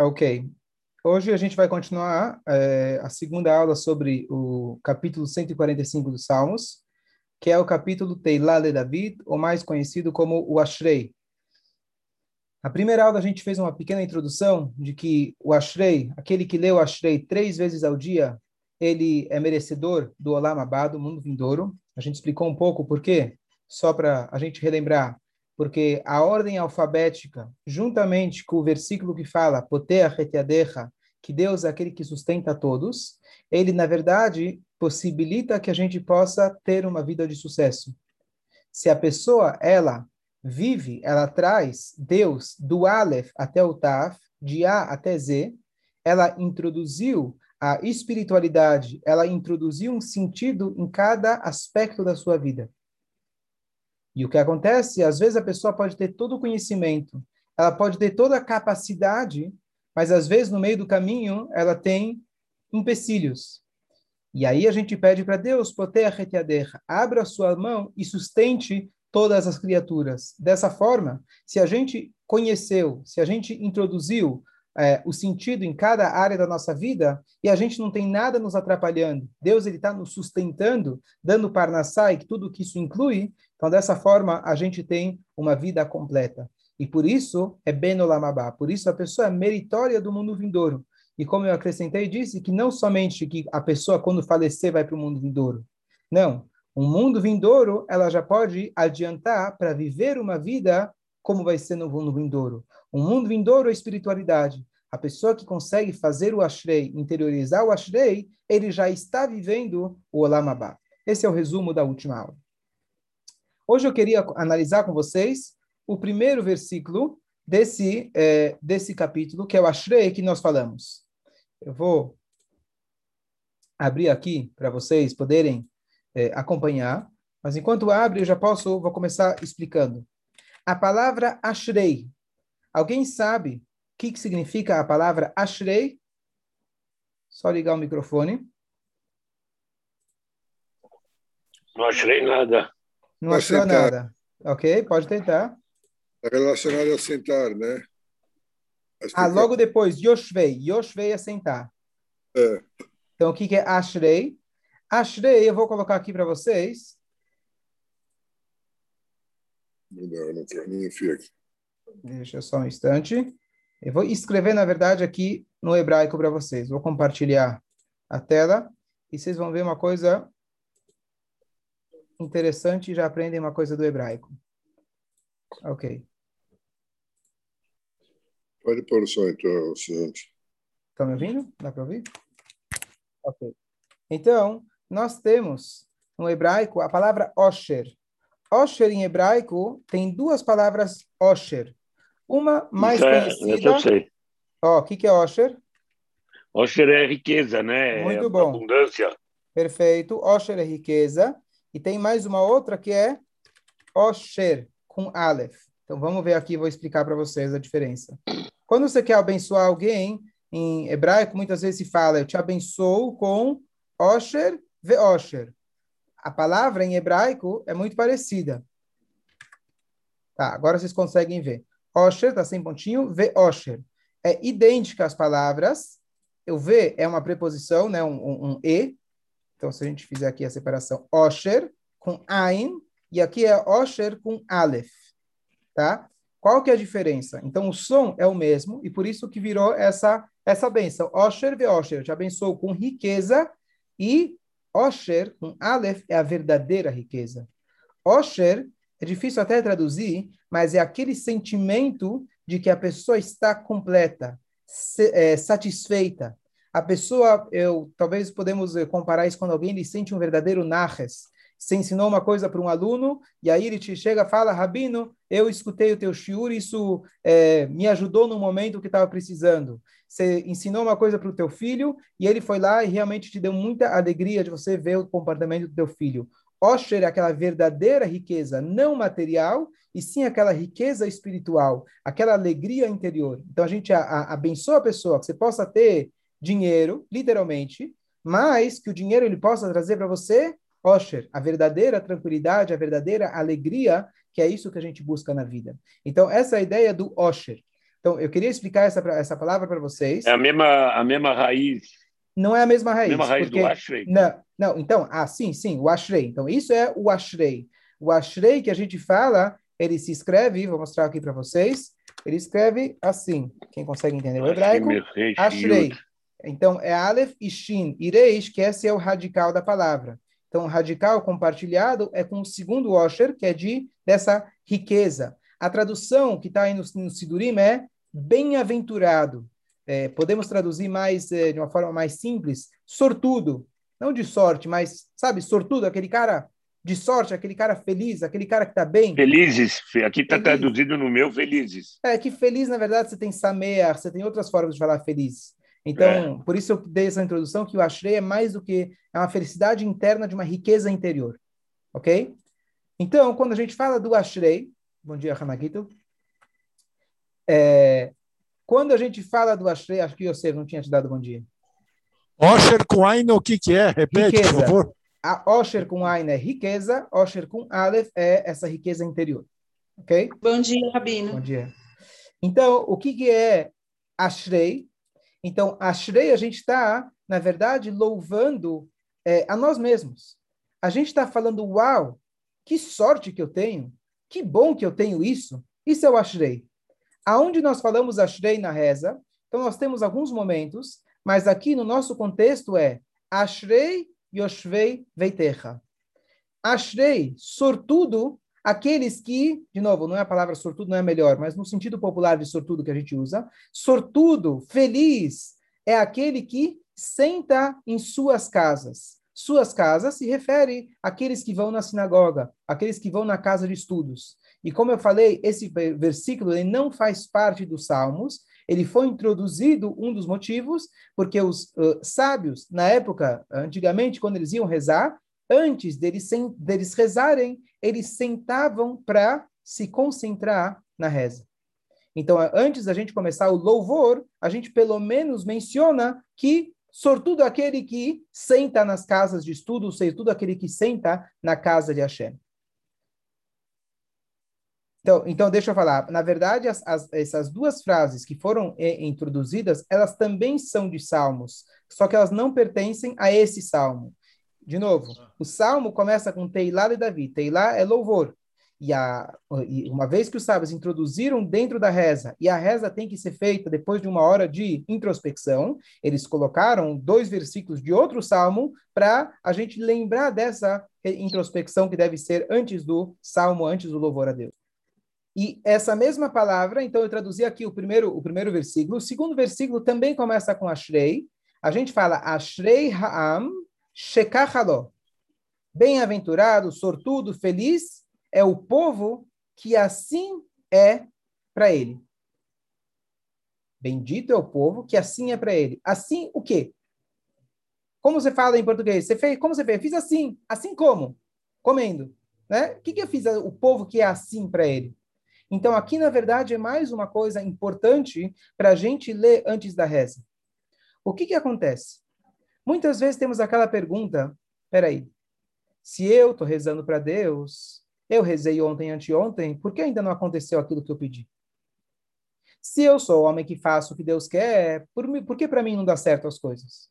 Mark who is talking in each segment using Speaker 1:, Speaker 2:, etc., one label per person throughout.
Speaker 1: Ok. Hoje a gente vai continuar é, a segunda aula sobre o capítulo 145 dos Salmos, que é o capítulo Teilá de David, ou mais conhecido como o Ashrei. Na primeira aula a gente fez uma pequena introdução de que o Ashrei, aquele que lê o Ashrei três vezes ao dia, ele é merecedor do Olam Abba, do mundo vindouro. A gente explicou um pouco por quê, só para a gente relembrar porque a ordem alfabética, juntamente com o versículo que fala que Deus é aquele que sustenta todos, ele, na verdade, possibilita que a gente possa ter uma vida de sucesso. Se a pessoa, ela vive, ela traz Deus do Aleph até o Taf, de A até Z, ela introduziu a espiritualidade, ela introduziu um sentido em cada aspecto da sua vida. E o que acontece, às vezes a pessoa pode ter todo o conhecimento, ela pode ter toda a capacidade, mas às vezes no meio do caminho ela tem empecilhos. E aí a gente pede para Deus, abra a sua mão e sustente todas as criaturas. Dessa forma, se a gente conheceu, se a gente introduziu é, o sentido em cada área da nossa vida e a gente não tem nada nos atrapalhando. Deus ele está nos sustentando, dando parnassá e tudo que isso inclui. Então, dessa forma, a gente tem uma vida completa. E por isso é Ben Olamabá. Por isso a pessoa é meritória do mundo vindouro. E como eu acrescentei, disse que não somente que a pessoa, quando falecer, vai para o mundo vindouro. Não. O mundo vindouro, ela já pode adiantar para viver uma vida como vai ser no mundo vindouro. O mundo vindouro é espiritualidade. A pessoa que consegue fazer o Ashrei, interiorizar o Ashrei, ele já está vivendo o Olam Abba. Esse é o resumo da última aula. Hoje eu queria analisar com vocês o primeiro versículo desse, é, desse capítulo, que é o Ashrei que nós falamos. Eu vou abrir aqui para vocês poderem é, acompanhar, mas enquanto abre, eu já posso, vou começar explicando. A palavra Ashrei, alguém sabe que, que significa a palavra Ashrei? Só ligar o microfone.
Speaker 2: Não achei nada.
Speaker 1: Não achou nada. Ok, pode tentar.
Speaker 3: É relacionado a sentar, né?
Speaker 1: Ah, logo depois, Yoshvei. Yoshvei é sentar.
Speaker 3: É.
Speaker 1: Então, o que, que é Ashrei? Ashrei, eu vou colocar aqui para vocês.
Speaker 3: Não, não, não, não aqui.
Speaker 1: Deixa só um instante. Eu vou escrever, na verdade, aqui no hebraico para vocês. Vou compartilhar a tela e vocês vão ver uma coisa interessante e já aprendem uma coisa do hebraico. Ok.
Speaker 3: Pode pôr o som, então, Cidade.
Speaker 1: Estão me ouvindo? Dá para ouvir? Ok. Então, nós temos no hebraico a palavra osher. Osher em hebraico tem duas palavras osher. Uma mais
Speaker 2: é,
Speaker 1: conhecida.
Speaker 2: eu sei.
Speaker 1: Ó, o que, que é Osher?
Speaker 2: Osher é riqueza, né?
Speaker 1: Muito
Speaker 2: é
Speaker 1: bom.
Speaker 2: Abundância.
Speaker 1: Perfeito. Osher é riqueza. E tem mais uma outra que é Osher, com Aleph. Então vamos ver aqui, vou explicar para vocês a diferença. Quando você quer abençoar alguém, em hebraico muitas vezes se fala, eu te abençoo com Osher ve Osher. A palavra em hebraico é muito parecida. Tá, agora vocês conseguem ver. Osher, está sem pontinho, V Osher. É idêntica às palavras. O V é uma preposição, né, um, um, um, E. Então, se a gente fizer aqui a separação, Osher com Ain, e aqui é Osher com Aleph. Tá? Qual que é a diferença? Então, o som é o mesmo, e por isso que virou essa, essa benção. Osher ve Osher, te abençoo com riqueza, e Osher com Aleph é a verdadeira riqueza. Osher é difícil até traduzir, mas é aquele sentimento de que a pessoa está completa, é, satisfeita. A pessoa, eu talvez podemos eh, comparar isso quando alguém lhe sente um verdadeiro narres. Você ensinou uma coisa para um aluno e aí ele te chega e fala, Rabino, eu escutei o teu shiur, isso é, me ajudou no momento que estava precisando. Você ensinou uma coisa para o teu filho e ele foi lá e realmente te deu muita alegria de você ver o comportamento do teu filho. Osher é aquela verdadeira riqueza não material, e sim aquela riqueza espiritual, aquela alegria interior. Então a gente a, a, abençoa a pessoa que você possa ter dinheiro, literalmente, mas que o dinheiro ele possa trazer para você Osher, a verdadeira tranquilidade, a verdadeira alegria, que é isso que a gente busca na vida. Então essa é a ideia do Osher. Então, eu queria explicar essa, essa palavra para vocês.
Speaker 2: É a mesma, a mesma raiz.
Speaker 1: Não é a mesma raiz.
Speaker 2: A mesma raiz
Speaker 1: porque...
Speaker 2: do Ashrei.
Speaker 1: Não, não, então, ah, sim, sim, o Ashrei. Então, isso é o Ashrei. O Ashrei que a gente fala, ele se escreve, vou mostrar aqui para vocês, ele escreve assim. Quem consegue entender o hebraico? Ashrei. Então, é Aleph e Shin. Ireish, que esse é o radical da palavra. Então, radical compartilhado é com o segundo Osher, que é de dessa riqueza. A tradução que está aí no, no Sidurim é bem-aventurado. É, podemos traduzir mais é, de uma forma mais simples, sortudo. Não de sorte, mas, sabe, sortudo, aquele cara de sorte, aquele cara feliz, aquele cara que está bem.
Speaker 2: Felizes. Aqui está traduzido no meu, felizes.
Speaker 1: É que feliz, na verdade, você tem samear, você tem outras formas de falar feliz. Então, é. por isso eu dei essa introdução que o Ashrei é mais do que é uma felicidade interna de uma riqueza interior. Ok? Então, quando a gente fala do Ashrei, bom dia, Hanagito. É, quando a gente fala do Ashrei, acho que você não tinha te dado bom dia.
Speaker 4: Osher com Ain, o que, que é? Repete, riqueza. por favor.
Speaker 1: A Osher com Ain é riqueza, Osher com Aleph é essa riqueza interior. Ok?
Speaker 5: Bom dia, Rabino.
Speaker 1: Bom dia. Então, o que, que é Ashrei? Então, Ashrei, a gente está, na verdade, louvando é, a nós mesmos. A gente está falando, uau, que sorte que eu tenho, que bom que eu tenho isso. Isso é o Ashrei. Aonde nós falamos Ashrei na reza, então nós temos alguns momentos, mas aqui no nosso contexto é Ashrei Yoshvei Veitecha. Ashrei, sortudo, aqueles que, de novo, não é a palavra sortudo, não é melhor, mas no sentido popular de sortudo que a gente usa, sortudo, feliz, é aquele que senta em suas casas. Suas casas se refere àqueles que vão na sinagoga, aqueles que vão na casa de estudos. E como eu falei, esse versículo ele não faz parte dos Salmos, ele foi introduzido, um dos motivos, porque os uh, sábios, na época, antigamente, quando eles iam rezar, antes deles, deles rezarem, eles sentavam para se concentrar na reza. Então, antes da gente começar o louvor, a gente pelo menos menciona que sortudo aquele que senta nas casas de estudo, sortudo aquele que senta na casa de Hashem. Então, então, deixa eu falar. Na verdade, as, as, essas duas frases que foram é, introduzidas, elas também são de salmos, só que elas não pertencem a esse salmo. De novo, o salmo começa com Teilá de Davi. Teilá é louvor. E, a, e uma vez que os sábios introduziram dentro da reza, e a reza tem que ser feita depois de uma hora de introspecção, eles colocaram dois versículos de outro salmo para a gente lembrar dessa introspecção que deve ser antes do salmo, antes do louvor a Deus. E essa mesma palavra, então eu traduzi aqui o primeiro, o primeiro versículo. O segundo versículo também começa com Ashrei. A gente fala Ashrei Ha'am Shekachalo. Bem-aventurado, sortudo, feliz é o povo que assim é para ele. Bendito é o povo que assim é para ele. Assim o quê? Como você fala em português? Você fez, como você fez? Fiz assim. Assim como? Comendo. Né? O que, que eu fiz? O povo que é assim para ele. Então, aqui, na verdade, é mais uma coisa importante para a gente ler antes da reza. O que, que acontece? Muitas vezes temos aquela pergunta: peraí, se eu estou rezando para Deus, eu rezei ontem, anteontem, por que ainda não aconteceu aquilo que eu pedi? Se eu sou o homem que faço o que Deus quer, por, por que para mim não dá certo as coisas?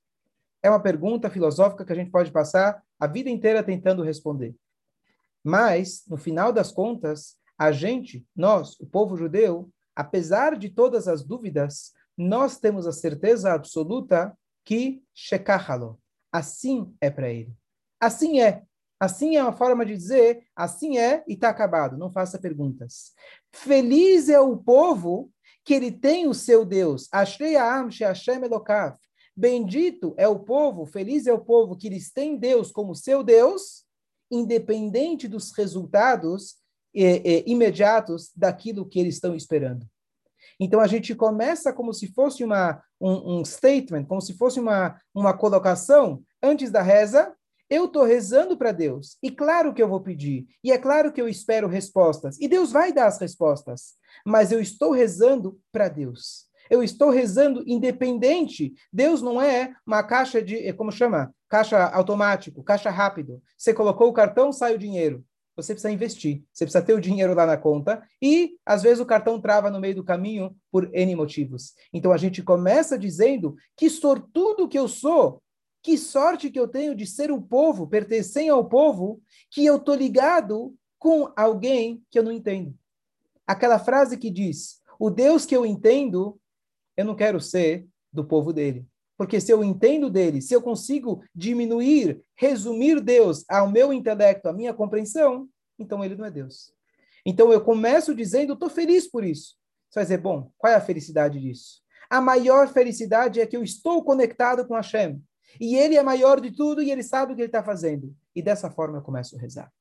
Speaker 1: É uma pergunta filosófica que a gente pode passar a vida inteira tentando responder. Mas, no final das contas, a gente, nós, o povo judeu, apesar de todas as dúvidas, nós temos a certeza absoluta que shekachalo. Assim é para ele. Assim é. Assim é uma forma de dizer, assim é e está acabado. Não faça perguntas. Feliz é o povo que ele tem o seu Deus. Ashrei Am Hashem Elokav. Bendito é o povo, feliz é o povo que eles têm Deus como seu Deus, independente dos resultados eh, eh, imediatos daquilo que eles estão esperando. Então a gente começa como se fosse uma, um, um statement, como se fosse uma, uma colocação antes da reza. Eu estou rezando para Deus, e claro que eu vou pedir, e é claro que eu espero respostas, e Deus vai dar as respostas, mas eu estou rezando para Deus. Eu estou rezando independente. Deus não é uma caixa de, como chama? Caixa automático, caixa rápido. Você colocou o cartão, sai o dinheiro. Você precisa investir. Você precisa ter o dinheiro lá na conta e, às vezes, o cartão trava no meio do caminho por N motivos. Então, a gente começa dizendo que sortudo que eu sou, que sorte que eu tenho de ser o povo, pertencer ao povo, que eu tô ligado com alguém que eu não entendo. Aquela frase que diz, o Deus que eu entendo, eu não quero ser do povo dele. Porque se eu entendo dele, se eu consigo diminuir, resumir Deus ao meu intelecto, à minha compreensão, então ele não é Deus. Então eu começo dizendo, estou feliz por isso. Você vai dizer, bom, qual é a felicidade disso? A maior felicidade é que eu estou conectado com Hashem. E ele é maior de tudo e ele sabe o que ele está fazendo. E dessa forma eu começo a rezar.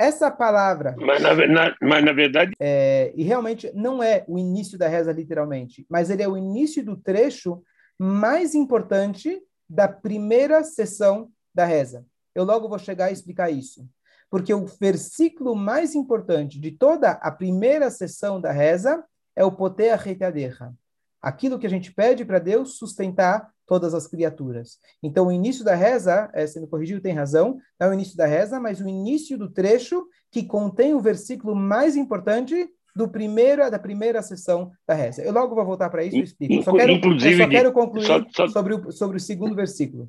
Speaker 1: Essa palavra.
Speaker 2: Mas na, na, mas na verdade.
Speaker 1: É, e realmente não é o início da reza, literalmente, mas ele é o início do trecho mais importante da primeira sessão da reza. Eu logo vou chegar a explicar isso. Porque o versículo mais importante de toda a primeira sessão da reza é o Potea Reitadeja. Aquilo que a gente pede para Deus sustentar todas as criaturas. Então, o início da reza, é, sendo corrigido, tem razão, não é o início da reza, mas o início do trecho que contém o versículo mais importante do primeiro, da primeira sessão da reza. Eu logo vou voltar para isso e explico. Eu só quero,
Speaker 2: Inclusive,
Speaker 1: eu só quero concluir
Speaker 2: só, só...
Speaker 1: Sobre, o, sobre o segundo versículo.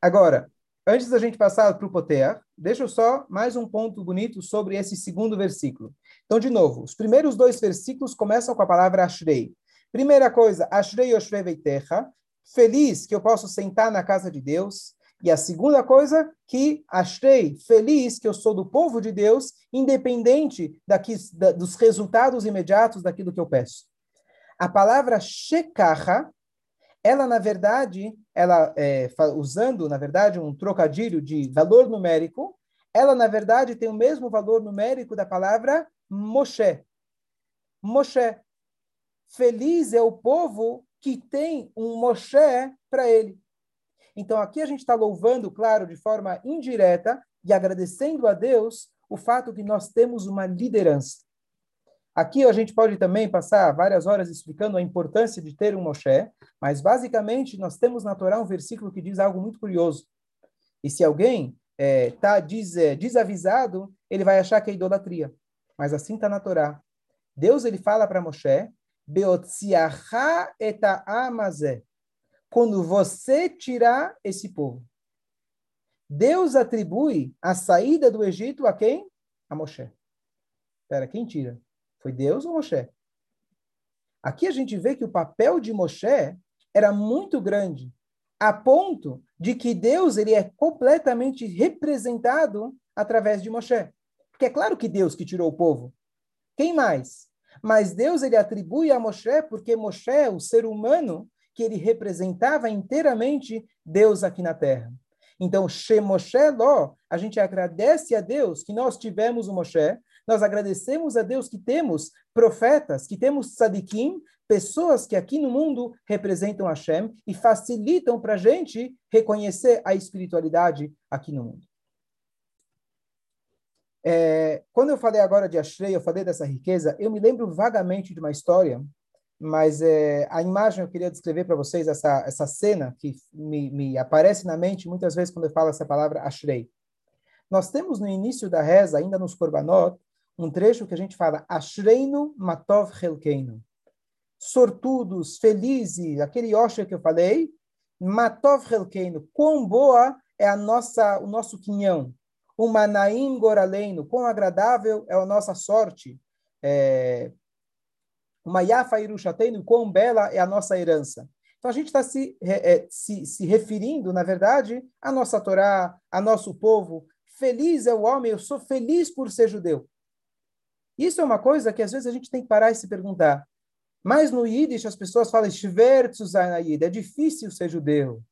Speaker 1: Agora, antes da gente passar para o Potea, deixa eu só mais um ponto bonito sobre esse segundo versículo. Então, de novo, os primeiros dois versículos começam com a palavra Ashrei. Primeira coisa, Ashrei Yoshvei Veitecha, feliz que eu posso sentar na casa de Deus. E a segunda coisa, que achei feliz que eu sou do povo de Deus, independente daqui, da, dos resultados imediatos daquilo que eu peço. A palavra shekaha, ela, na verdade, ela é, usando, na verdade, um trocadilho de valor numérico, ela, na verdade, tem o mesmo valor numérico da palavra Moshe. Moshe. Feliz é o povo que tem um Moshe para ele. Então aqui a gente está louvando, claro, de forma indireta e agradecendo a Deus o fato que nós temos uma liderança. Aqui a gente pode também passar várias horas explicando a importância de ter um Moshe, mas basicamente nós temos na Torá um versículo que diz algo muito curioso. E se alguém está é, des, é, desavisado, ele vai achar que é idolatria. Mas assim está na Torá. Deus ele fala para Moshe eta Quando você tirar esse povo. Deus atribui a saída do Egito a quem? A Moshe. Espera, quem tira? Foi Deus ou Moshe? Aqui a gente vê que o papel de Moshe era muito grande, a ponto de que Deus ele é completamente representado através de Moshe. Porque é claro que Deus que tirou o povo. Quem mais? Mas Deus ele atribui a Moshe porque Moshe, é o ser humano, que ele representava inteiramente Deus aqui na terra. Então, She Moshe Lo, a gente agradece a Deus que nós tivemos o Moshe, nós agradecemos a Deus que temos profetas, que temos sadikim, pessoas que aqui no mundo representam Hashem e facilitam para a gente reconhecer a espiritualidade aqui no mundo. É, quando eu falei agora de Ashrei, eu falei dessa riqueza, eu me lembro vagamente de uma história, mas é, a imagem eu queria descrever para vocês, essa, essa cena que me, me, aparece na mente muitas vezes quando eu falo essa palavra Ashrei. Nós temos no início da reza, ainda nos Korbanot, um trecho que a gente fala Ashreinu Matov Helkeinu. Sortudos, felizes, aquele Osher que eu falei, Matov Helkeinu, quão boa é a nossa, o nosso quinhão, o Manaim Goraleino, quão agradável é a nossa sorte. É, uma Yafa Irushateino, quão bela é a nossa herança. Então a gente está se, é, se, se referindo, na verdade, à nossa Torá, a nosso povo. Feliz é o homem, eu sou feliz por ser judeu. Isso é uma coisa que às vezes a gente tem que parar e se perguntar. Mas no Yiddish as pessoas falam é difícil ser judeu.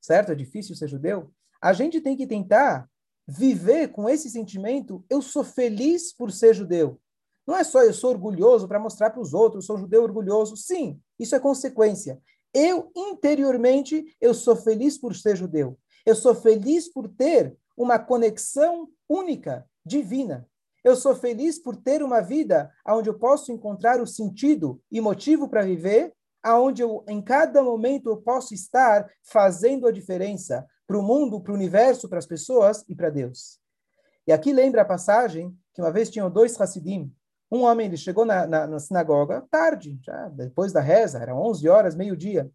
Speaker 1: Certo? É difícil ser judeu. A gente tem que tentar viver com esse sentimento, eu sou feliz por ser judeu. Não é só eu sou orgulhoso para mostrar para os outros, sou judeu orgulhoso. Sim, isso é consequência. Eu, interiormente, eu sou feliz por ser judeu. Eu sou feliz por ter uma conexão única, divina. Eu sou feliz por ter uma vida onde eu posso encontrar o sentido e motivo para viver, aonde eu, em cada momento eu posso estar fazendo a diferença, para o mundo, para o universo, para as pessoas e para Deus. E aqui lembra a passagem que uma vez tinham dois Hassidim. Um homem ele chegou na, na, na sinagoga tarde, já depois da reza, eram 11 horas, meio-dia.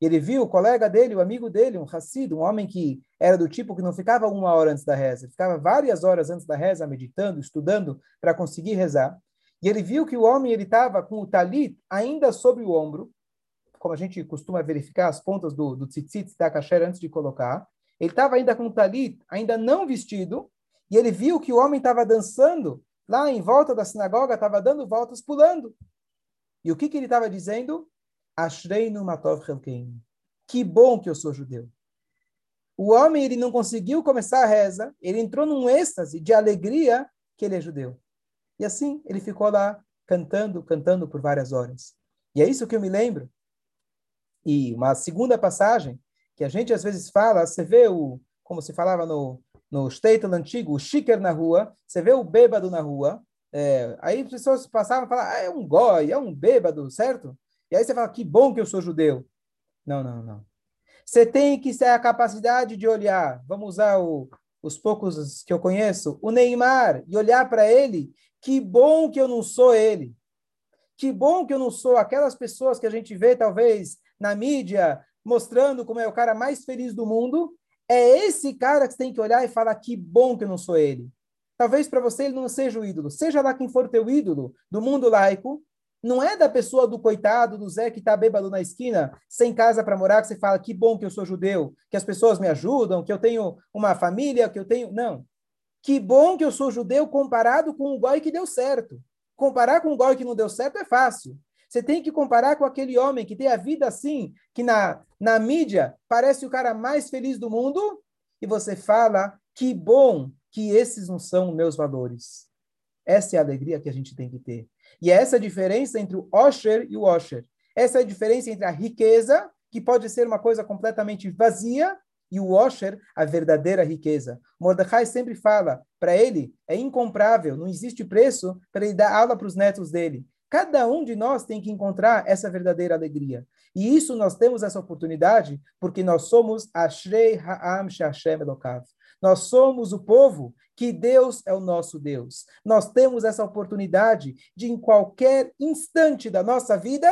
Speaker 1: Ele viu o colega dele, o amigo dele, um Hassid, um homem que era do tipo que não ficava uma hora antes da reza, ficava várias horas antes da reza, meditando, estudando para conseguir rezar. E ele viu que o homem ele estava com o talit ainda sobre o ombro, como a gente costuma verificar as pontas do, do tzitzit da kasher antes de colocar. Ele estava ainda com o talit, ainda não vestido, e ele viu que o homem estava dançando lá em volta da sinagoga, estava dando voltas, pulando. E o que, que ele estava dizendo? Ashreinu matov helkein. Que bom que eu sou judeu. O homem ele não conseguiu começar a reza, ele entrou num êxtase de alegria que ele é judeu. E assim ele ficou lá cantando, cantando por várias horas. E é isso que eu me lembro. E uma segunda passagem que a gente às vezes fala, você vê o, como se falava no no Statel antigo, o chiquer na rua, você vê o bêbado na rua, é, aí as pessoas passavam e falavam, ah, é um goi, é um bêbado, certo? E aí você fala, que bom que eu sou judeu. Não, não, não. Você tem que ter a capacidade de olhar, vamos usar o, os poucos que eu conheço, o Neymar, e olhar para ele, que bom que eu não sou ele. Que bom que eu não sou aquelas pessoas que a gente vê, talvez, na mídia, mostrando como é o cara mais feliz do mundo. É esse cara que você tem que olhar e falar, que bom que eu não sou ele. Talvez para você ele não seja o ídolo. Seja lá quem for teu ídolo do mundo laico, não é da pessoa do coitado, do Zé que está bêbado na esquina, sem casa para morar, que você fala que bom que eu sou judeu, que as pessoas me ajudam, que eu tenho uma família, que eu tenho. Não. Que bom que eu sou judeu comparado com o goi que deu certo. Comparar com o goi que não deu certo é fácil. Você tem que comparar com aquele homem que tem a vida assim, que na, na mídia parece o cara mais feliz do mundo, e você fala que bom que esses não são meus valores. Essa é a alegria que a gente tem que ter. E é essa a diferença entre o Osher e o Osher. Essa é a diferença entre a riqueza, que pode ser uma coisa completamente vazia, e o Osher, a verdadeira riqueza. Mordecai sempre fala, para ele é incomprável, não existe preço para ele dar aula para os netos dele. Cada um de nós tem que encontrar essa verdadeira alegria. E isso nós temos essa oportunidade porque nós somos Ashrei Ha'am Shashem Elokav. Nós somos o povo que Deus é o nosso Deus. Nós temos essa oportunidade de, em qualquer instante da nossa vida,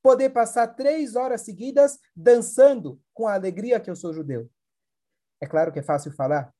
Speaker 1: poder passar três horas seguidas dançando com a alegria que eu sou judeu. É claro que é fácil falar,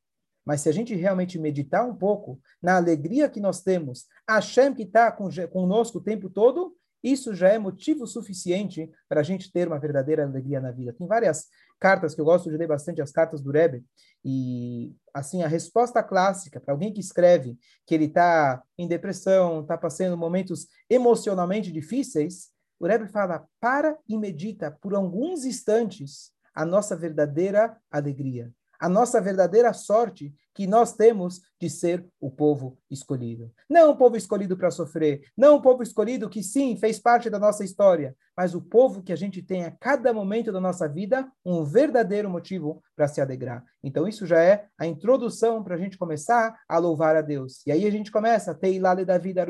Speaker 1: mas se a gente realmente meditar um pouco na alegria que nós temos, Hashem que está conosco o tempo todo, isso já é motivo suficiente para a gente ter uma verdadeira alegria na vida. Tem várias cartas que eu gosto de ler bastante, as cartas do Rebbe, e assim a resposta clássica para alguém que escreve que ele está em depressão, está passando momentos emocionalmente difíceis, o Rebbe fala: para e medita por alguns instantes a nossa verdadeira alegria, a nossa verdadeira sorte que nós temos de ser o povo escolhido. Não o povo escolhido para sofrer, não o povo escolhido que sim fez parte da nossa história, mas o povo que a gente tem a cada momento da nossa vida um verdadeiro motivo para se alegrar. Então isso já é a introdução para a gente começar a louvar a Deus. E aí a gente começa, Teilale da vida,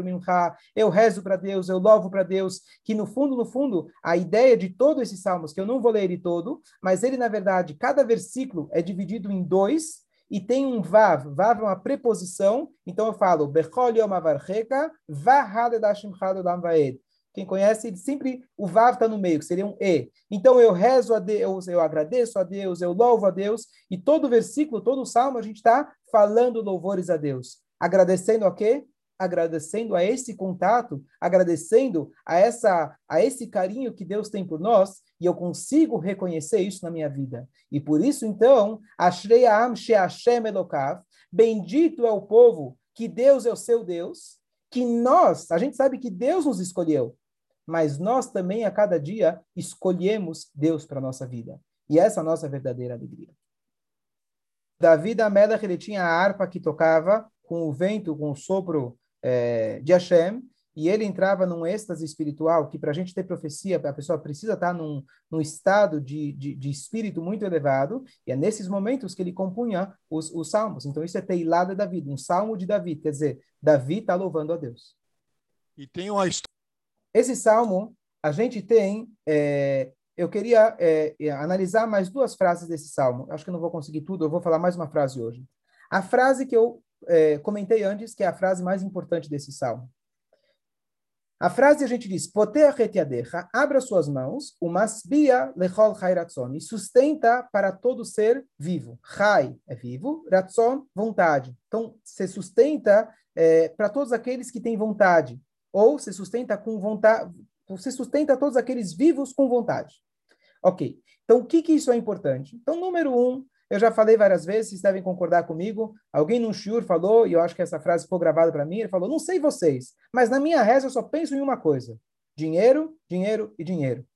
Speaker 1: eu rezo para Deus, eu louvo para Deus, que no fundo, no fundo, a ideia de todos esses salmos, que eu não vou ler ele todo, mas ele na verdade, cada versículo é dividido em dois, e tem um vav. Vav é uma preposição, então eu falo, Bechol Yom Avarcheka, Vahadedashim Hadodam Vaed. Quem conhece, sempre o vav está no meio, que seria um e. Então eu rezo a Deus, eu agradeço a Deus, eu louvo a Deus, e todo versículo, todo salmo, a gente está falando louvores a Deus. Agradecendo a quê? Agradecendo a esse contato, agradecendo a essa a esse carinho que Deus tem por nós, e eu consigo reconhecer isso na minha vida. E por isso então, Ashrei Am Sheashem Elokav, bendito é o povo que Deus é o seu Deus, que nós, a gente sabe que Deus nos escolheu, mas nós também a cada dia escolhemos Deus para nossa vida. E essa é a nossa verdadeira alegria. Davi da Melech, ele tinha a harpa que tocava com o vento, com o sopro é, de Hashem, e ele entrava num êxtase espiritual, que para a gente ter profecia, a pessoa precisa estar num, num estado de, de, de, espírito muito elevado, e é nesses momentos que ele compunha os, os salmos. Então, isso é Teilá de Davi, um salmo de Davi, quer dizer, Davi está louvando a Deus.
Speaker 4: E tem uma história.
Speaker 1: Esse salmo, a gente tem é, eu queria é, analisar mais duas frases desse salmo. Acho que não vou conseguir tudo, eu vou falar mais uma frase hoje. A frase que eu é, comentei antes, que é a frase mais importante desse salmo. A frase a gente diz, Poter abra suas mãos, o masbia lechol chai ratzon, e sustenta para todo ser vivo. Chai é vivo, ratzon, vontade. Então, se sustenta é, para todos aqueles que têm vontade, ou se sustenta com vontade, se sustenta todos aqueles vivos com vontade. Ok, então o que, que isso é importante? Então, número um, eu já falei várias vezes, vocês devem concordar comigo. Alguém no shiur falou, e eu acho que essa frase ficou gravada para mim, ele falou, não sei vocês, mas na minha reza eu só penso em uma coisa. Dinheiro, dinheiro e dinheiro.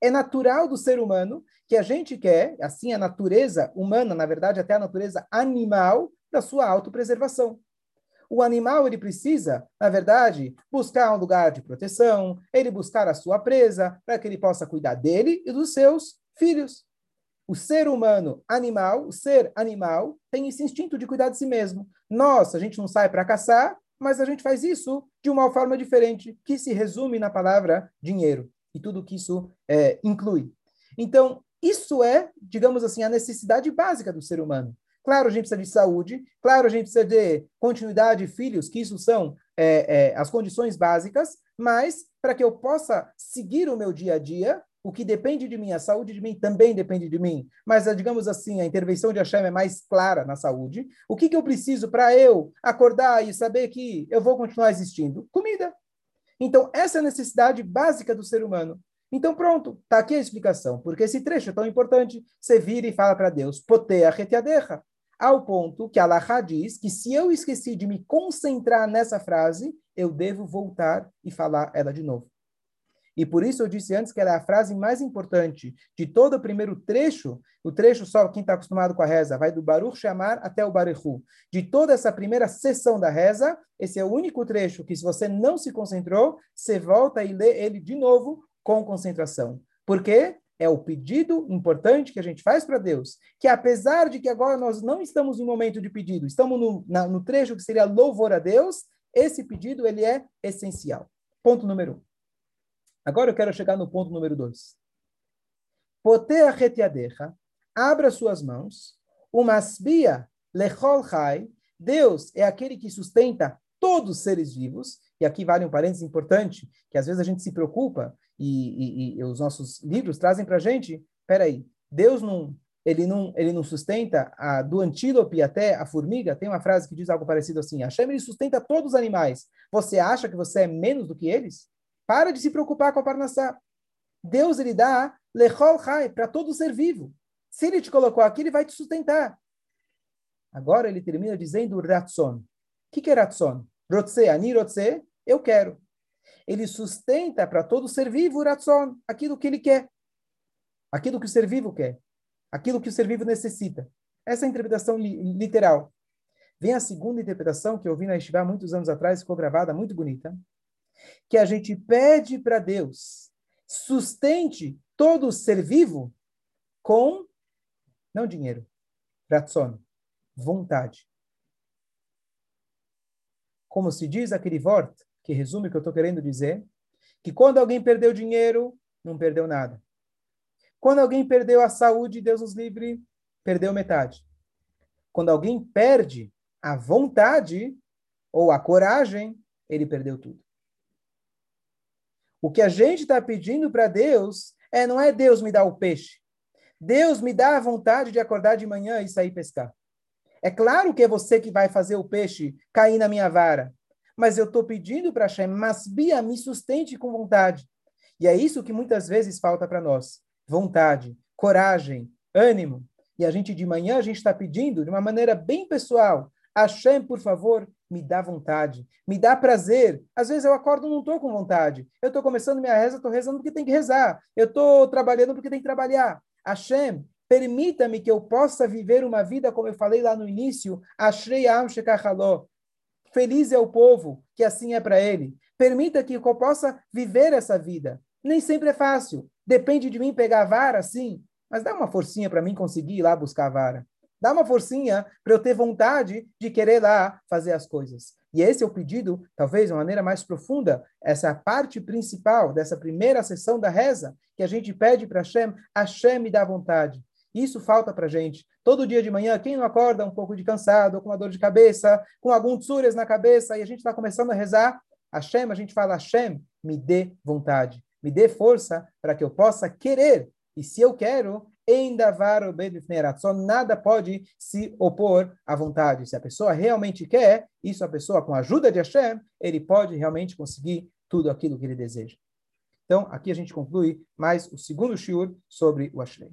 Speaker 1: É natural do ser humano que a gente quer, assim a natureza humana, na verdade até a natureza animal, da sua autopreservação. O animal ele precisa, na verdade, buscar um lugar de proteção, ele buscar a sua presa para que ele possa cuidar dele e dos seus filhos. O ser humano animal, o ser animal, tem esse instinto de cuidar de si mesmo. Nós, a gente não sai para caçar, mas a gente faz isso de uma forma diferente, que se resume na palavra dinheiro e tudo que isso é, inclui. Então, isso é, digamos assim, a necessidade básica do ser humano. Claro, a gente precisa de saúde, claro, a gente precisa de continuidade de filhos, que isso são é, é, as condições básicas, mas para que eu possa seguir o meu dia a dia, o que depende de mim, a saúde de mim também depende de mim, mas, digamos assim, a intervenção de Hashem é mais clara na saúde. O que, que eu preciso para eu acordar e saber que eu vou continuar existindo? Comida. Então, essa é a necessidade básica do ser humano. Então, pronto, está aqui a explicação. Porque esse trecho é tão importante. Você vira e fala para Deus, potea retiadecha. Ao ponto que Allah diz que se eu esqueci de me concentrar nessa frase, eu devo voltar e falar ela de novo. E por isso eu disse antes que ela é a frase mais importante de todo o primeiro trecho, o trecho só quem está acostumado com a reza, vai do Baruch chamar até o Barechu. De toda essa primeira sessão da reza, esse é o único trecho que se você não se concentrou, você volta e lê ele de novo com concentração. Por quê? É o pedido importante que a gente faz para Deus, que apesar de que agora nós não estamos no momento de pedido, estamos no, na, no trecho que seria louvor a Deus, esse pedido ele é essencial. Ponto número um. Agora eu quero chegar no ponto número dois. Potea retiadecha, abra suas mãos, umasbia lechol chai, Deus é aquele que sustenta todos os seres vivos, e aqui vale um parênteses importante, que às vezes a gente se preocupa, e, e, e os nossos livros trazem para a gente, peraí, Deus não, ele não, ele não sustenta a, do antílope até a formiga, tem uma frase que diz algo parecido assim, Hashem ele sustenta todos os animais, você acha que você é menos do que eles? Para de se preocupar com a Parnassá. Deus ele dá lechol chai para todo ser vivo. Se ele te colocou aqui, ele vai te sustentar. Agora ele termina dizendo ratson. O que, que é ratson? Rotse, ani rotse, eu quero. Ele sustenta para todo ser vivo ratson, aquilo que ele quer. Aquilo que o ser vivo quer. Aquilo que o ser vivo necessita. Essa é a interpretação li literal. Vem a segunda interpretação que eu vi na Yeshiva muitos anos atrás, ficou gravada, muito bonita que a gente pede para Deus sustente todo ser vivo com, não dinheiro, ratson, vontade. Como se diz aquele vort, que resume o que eu estou querendo dizer, que quando alguém perdeu dinheiro, não perdeu nada. Quando alguém perdeu a saúde, Deus nos livre, perdeu metade. Quando alguém perde a vontade ou a coragem, ele perdeu tudo. O que a gente está pedindo para Deus é não é Deus me dar o peixe. Deus me dá a vontade de acordar de manhã e sair pescar. É claro que é você que vai fazer o peixe cair na minha vara. Mas eu estou pedindo para Hashem, mas Bia, me sustente com vontade. E é isso que muitas vezes falta para nós. Vontade, coragem, ânimo. E a gente de manhã, a gente está pedindo de uma maneira bem pessoal. Hashem, por favor, me dá vontade, me dá prazer. Às vezes eu acordo e não estou com vontade. Eu estou começando minha reza, estou rezando porque tem que rezar. Eu estou trabalhando porque tem que trabalhar. Hashem, permita-me que eu possa viver uma vida, como eu falei lá no início, Ashrei Am. Feliz é o povo que assim é para ele. Permita que eu possa viver essa vida. Nem sempre é fácil. Depende de mim pegar a vara, sim. Mas dá uma forcinha para mim conseguir ir lá buscar a vara. Dá uma forcinha para eu ter vontade de querer lá fazer as coisas. E esse é o pedido, talvez de maneira mais profunda, essa é parte principal dessa primeira sessão da reza, que a gente pede para Hashem, Hashem me dá vontade. Isso falta para gente. Todo dia de manhã, quem não acorda um pouco de cansado, com uma dor de cabeça, com algum tsures na cabeça, e a gente está começando a rezar, Hashem, a gente fala, Hashem, me dê vontade, me dê força para que eu possa querer. E se eu quero, nada pode se opor à vontade. Se a pessoa realmente quer, isso a pessoa, com a ajuda de Hashem, ele pode realmente conseguir tudo aquilo que ele deseja. Então, aqui a gente conclui mais o segundo shiur sobre o Ashrei.